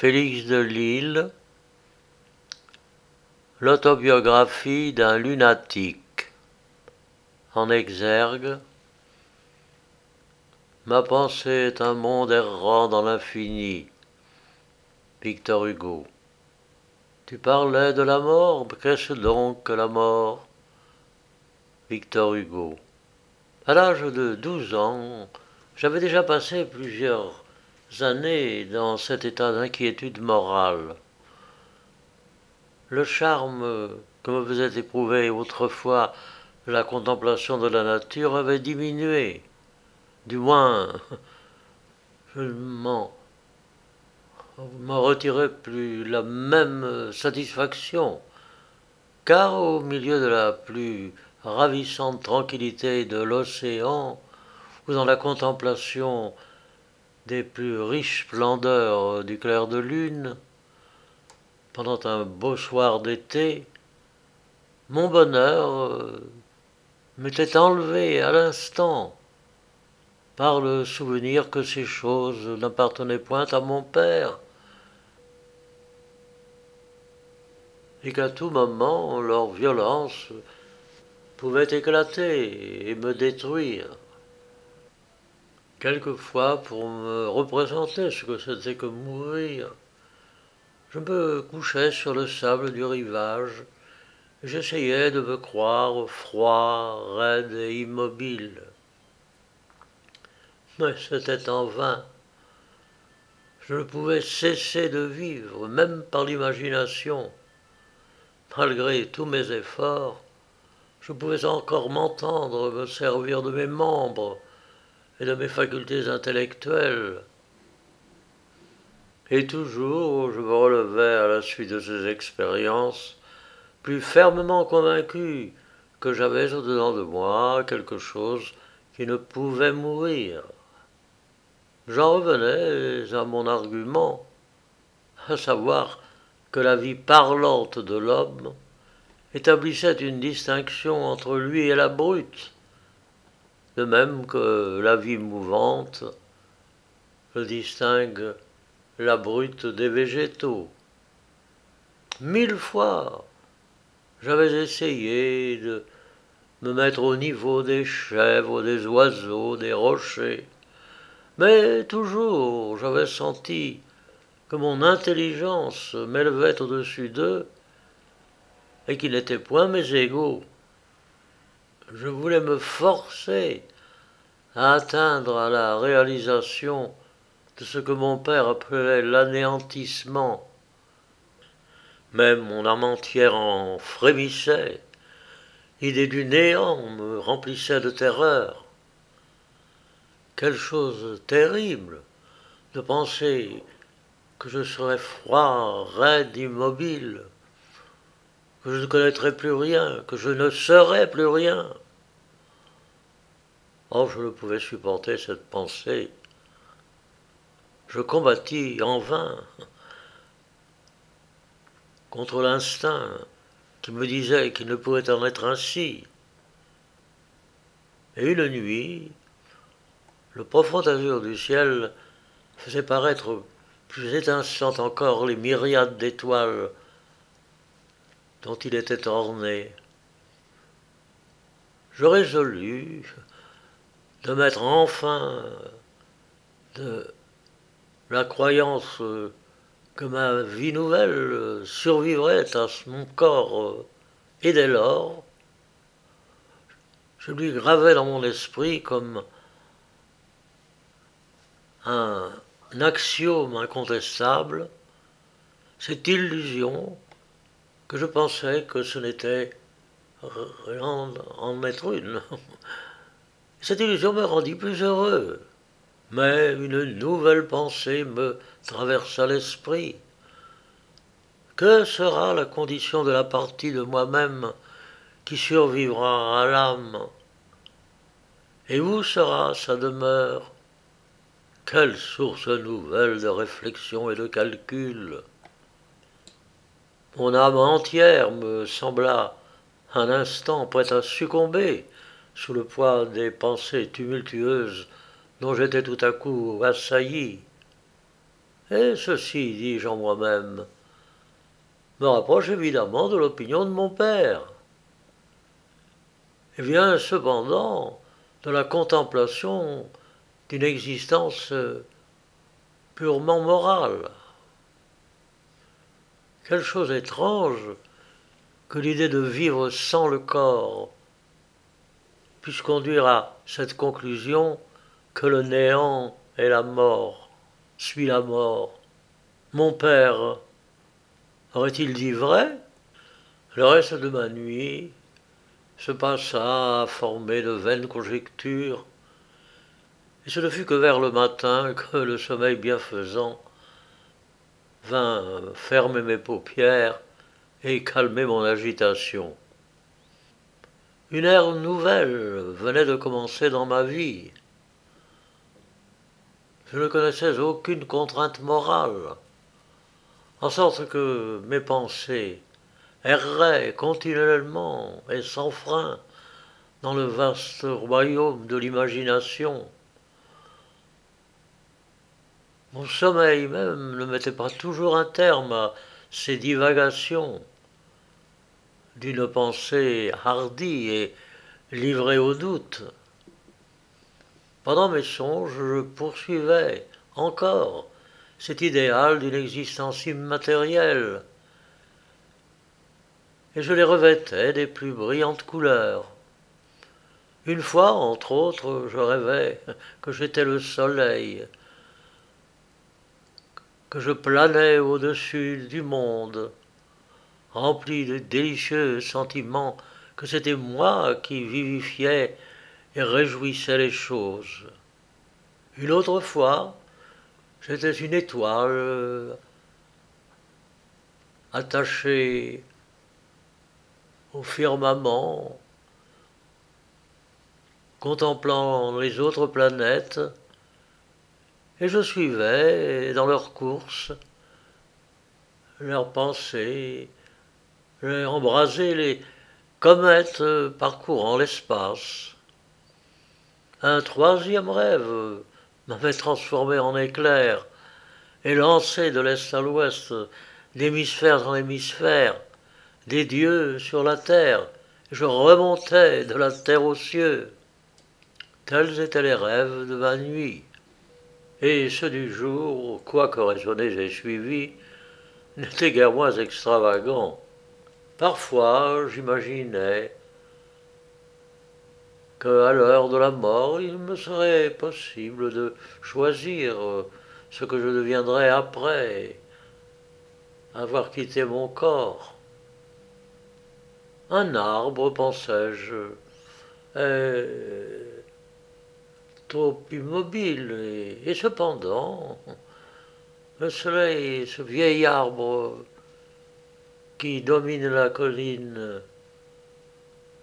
Félix de Lille, l'autobiographie d'un lunatique. En exergue, ma pensée est un monde errant dans l'infini. Victor Hugo. Tu parlais de la mort, qu'est-ce donc que la mort? Victor Hugo. À l'âge de douze ans, j'avais déjà passé plusieurs années dans cet état d'inquiétude morale. Le charme que me faisait éprouver autrefois la contemplation de la nature avait diminué. Du moins, je m'en m'en retirais plus la même satisfaction, car au milieu de la plus ravissante tranquillité de l'océan, ou dans la contemplation des plus riches splendeurs du clair de lune, pendant un beau soir d'été, mon bonheur euh, m'était enlevé à l'instant par le souvenir que ces choses n'appartenaient point à mon père, et qu'à tout moment leur violence pouvait éclater et me détruire. Quelquefois, pour me représenter ce que c'était que mourir, je me couchais sur le sable du rivage et j'essayais de me croire froid, raide et immobile. Mais c'était en vain. Je ne pouvais cesser de vivre, même par l'imagination. Malgré tous mes efforts, je pouvais encore m'entendre me servir de mes membres et de mes facultés intellectuelles. Et toujours je me relevais à la suite de ces expériences, plus fermement convaincu que j'avais au-dedans de moi quelque chose qui ne pouvait mourir. J'en revenais à mon argument, à savoir que la vie parlante de l'homme établissait une distinction entre lui et la brute, de même que la vie mouvante distingue la brute des végétaux. Mille fois, j'avais essayé de me mettre au niveau des chèvres, des oiseaux, des rochers, mais toujours j'avais senti que mon intelligence m'élevait au-dessus d'eux et qu'ils n'étaient point mes égaux je voulais me forcer à atteindre à la réalisation de ce que mon père appelait l'anéantissement. Même mon âme entière en frémissait. L'idée du néant me remplissait de terreur. Quelle chose terrible de penser que je serais froid, raide, immobile, je ne connaîtrais plus rien, que je ne serais plus rien. Oh, je ne pouvais supporter cette pensée. Je combattis en vain contre l'instinct qui me disait qu'il ne pouvait en être ainsi. Et une nuit, le profond azur du ciel faisait paraître plus étincelantes encore les myriades d'étoiles dont il était orné. Je résolus de mettre enfin de la croyance que ma vie nouvelle survivrait à mon corps, et dès lors, je lui gravais dans mon esprit comme un axiome incontestable cette illusion que je pensais que ce n'était rien en être une. Cette illusion me rendit plus heureux, mais une nouvelle pensée me traversa l'esprit. Que sera la condition de la partie de moi-même qui survivra à l'âme? Et où sera sa demeure? Quelle source nouvelle de réflexion et de calcul? Mon âme entière me sembla un instant prête à succomber sous le poids des pensées tumultueuses dont j'étais tout à coup assailli. Et ceci, dis-je en moi-même, me rapproche évidemment de l'opinion de mon père. Et vient cependant de la contemplation d'une existence purement morale. Quelle chose étrange que l'idée de vivre sans le corps puisse conduire à cette conclusion que le néant est la mort, suit la mort. Mon père aurait-il dit vrai? Le reste de ma nuit se passa à former de vaines conjectures, et ce ne fut que vers le matin que le sommeil bienfaisant vint fermer mes paupières et calmer mon agitation. Une ère nouvelle venait de commencer dans ma vie. Je ne connaissais aucune contrainte morale, en sorte que mes pensées erraient continuellement et sans frein dans le vaste royaume de l'imagination. Mon sommeil même ne mettait pas toujours un terme à ces divagations d'une pensée hardie et livrée au doute. Pendant mes songes, je poursuivais encore cet idéal d'une existence immatérielle, et je les revêtais des plus brillantes couleurs. Une fois, entre autres, je rêvais que j'étais le soleil, que je planais au-dessus du monde, rempli de délicieux sentiments, que c'était moi qui vivifiais et réjouissais les choses. Une autre fois, j'étais une étoile attachée au firmament, contemplant les autres planètes, et je suivais dans leurs courses leurs pensées, embrasé les comètes parcourant l'espace. Un troisième rêve m'avait transformé en éclair et lancé de l'est à l'ouest, d'hémisphère en hémisphère, des dieux sur la terre. Je remontais de la terre aux cieux. Tels étaient les rêves de ma nuit. Et ceux du jour, quoique raisonnés et suivis, n'étaient guère moins extravagants. Parfois, j'imaginais qu'à l'heure de la mort, il me serait possible de choisir ce que je deviendrais après avoir quitté mon corps. Un arbre, pensais-je, est trop immobile, et, cependant, le soleil, ce vieil arbre qui domine la colline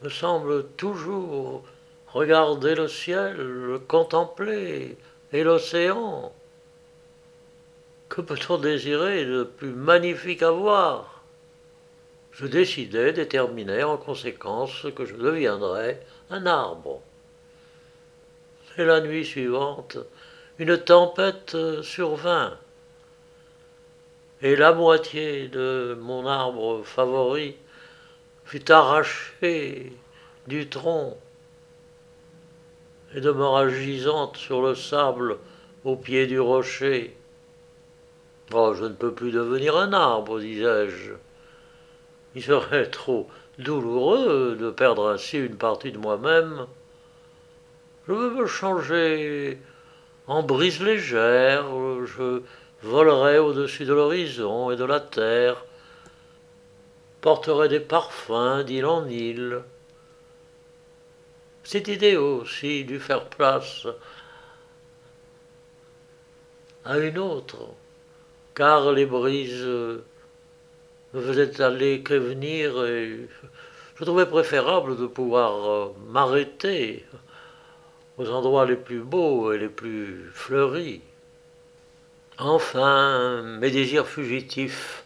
me semble toujours regarder le ciel, le contempler et l'océan. Que peut-on désirer de plus magnifique à voir? Je décidai, déterminai en conséquence que je deviendrais un arbre. Et la nuit suivante, une tempête survint et la moitié de mon arbre favori fut arrachée du tronc et demeura gisante sur le sable au pied du rocher. Oh, je ne peux plus devenir un arbre, disais-je. Il serait trop douloureux de perdre ainsi une partie de moi-même. Je veux me changer en brise légère, je volerait au-dessus de l'horizon et de la terre, porterait des parfums d'île en île. Cette idée aussi dut faire place à une autre, car les brises ne faisaient aller que venir et je trouvais préférable de pouvoir m'arrêter aux endroits les plus beaux et les plus fleuris. Enfin, mes désirs fugitifs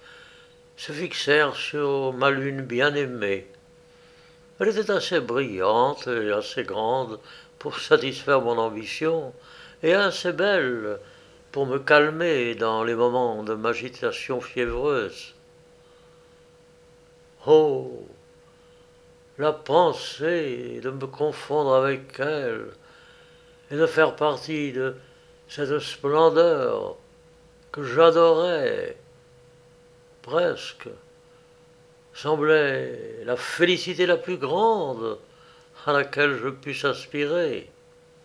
se fixèrent sur ma lune bien-aimée. Elle était assez brillante et assez grande pour satisfaire mon ambition, et assez belle pour me calmer dans les moments de m'agitation fiévreuse. Oh, la pensée de me confondre avec elle et de faire partie de cette splendeur que j'adorais presque semblait la félicité la plus grande à laquelle je puisse aspirer.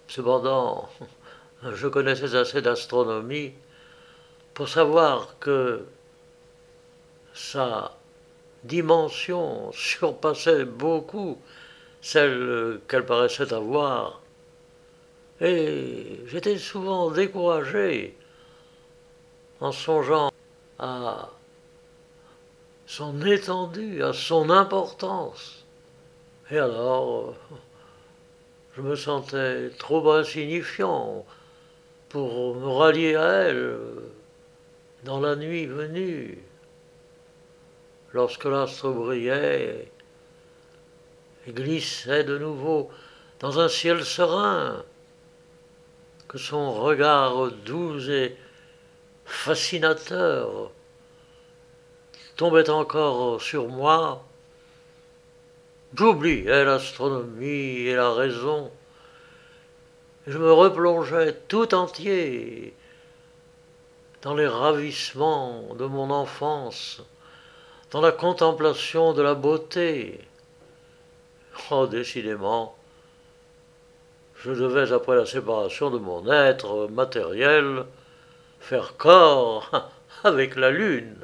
Cependant, je connaissais assez d'astronomie pour savoir que sa dimension surpassait beaucoup celle qu'elle paraissait avoir. Et j'étais souvent découragé en songeant à son étendue, à son importance. Et alors, je me sentais trop insignifiant pour me rallier à elle dans la nuit venue, lorsque l'astre brillait et glissait de nouveau dans un ciel serein, son regard doux et fascinateur tombait encore sur moi, j'oubliais l'astronomie et la raison. Je me replongeais tout entier dans les ravissements de mon enfance, dans la contemplation de la beauté. Oh, décidément, je devais, après la séparation de mon être matériel, faire corps avec la lune.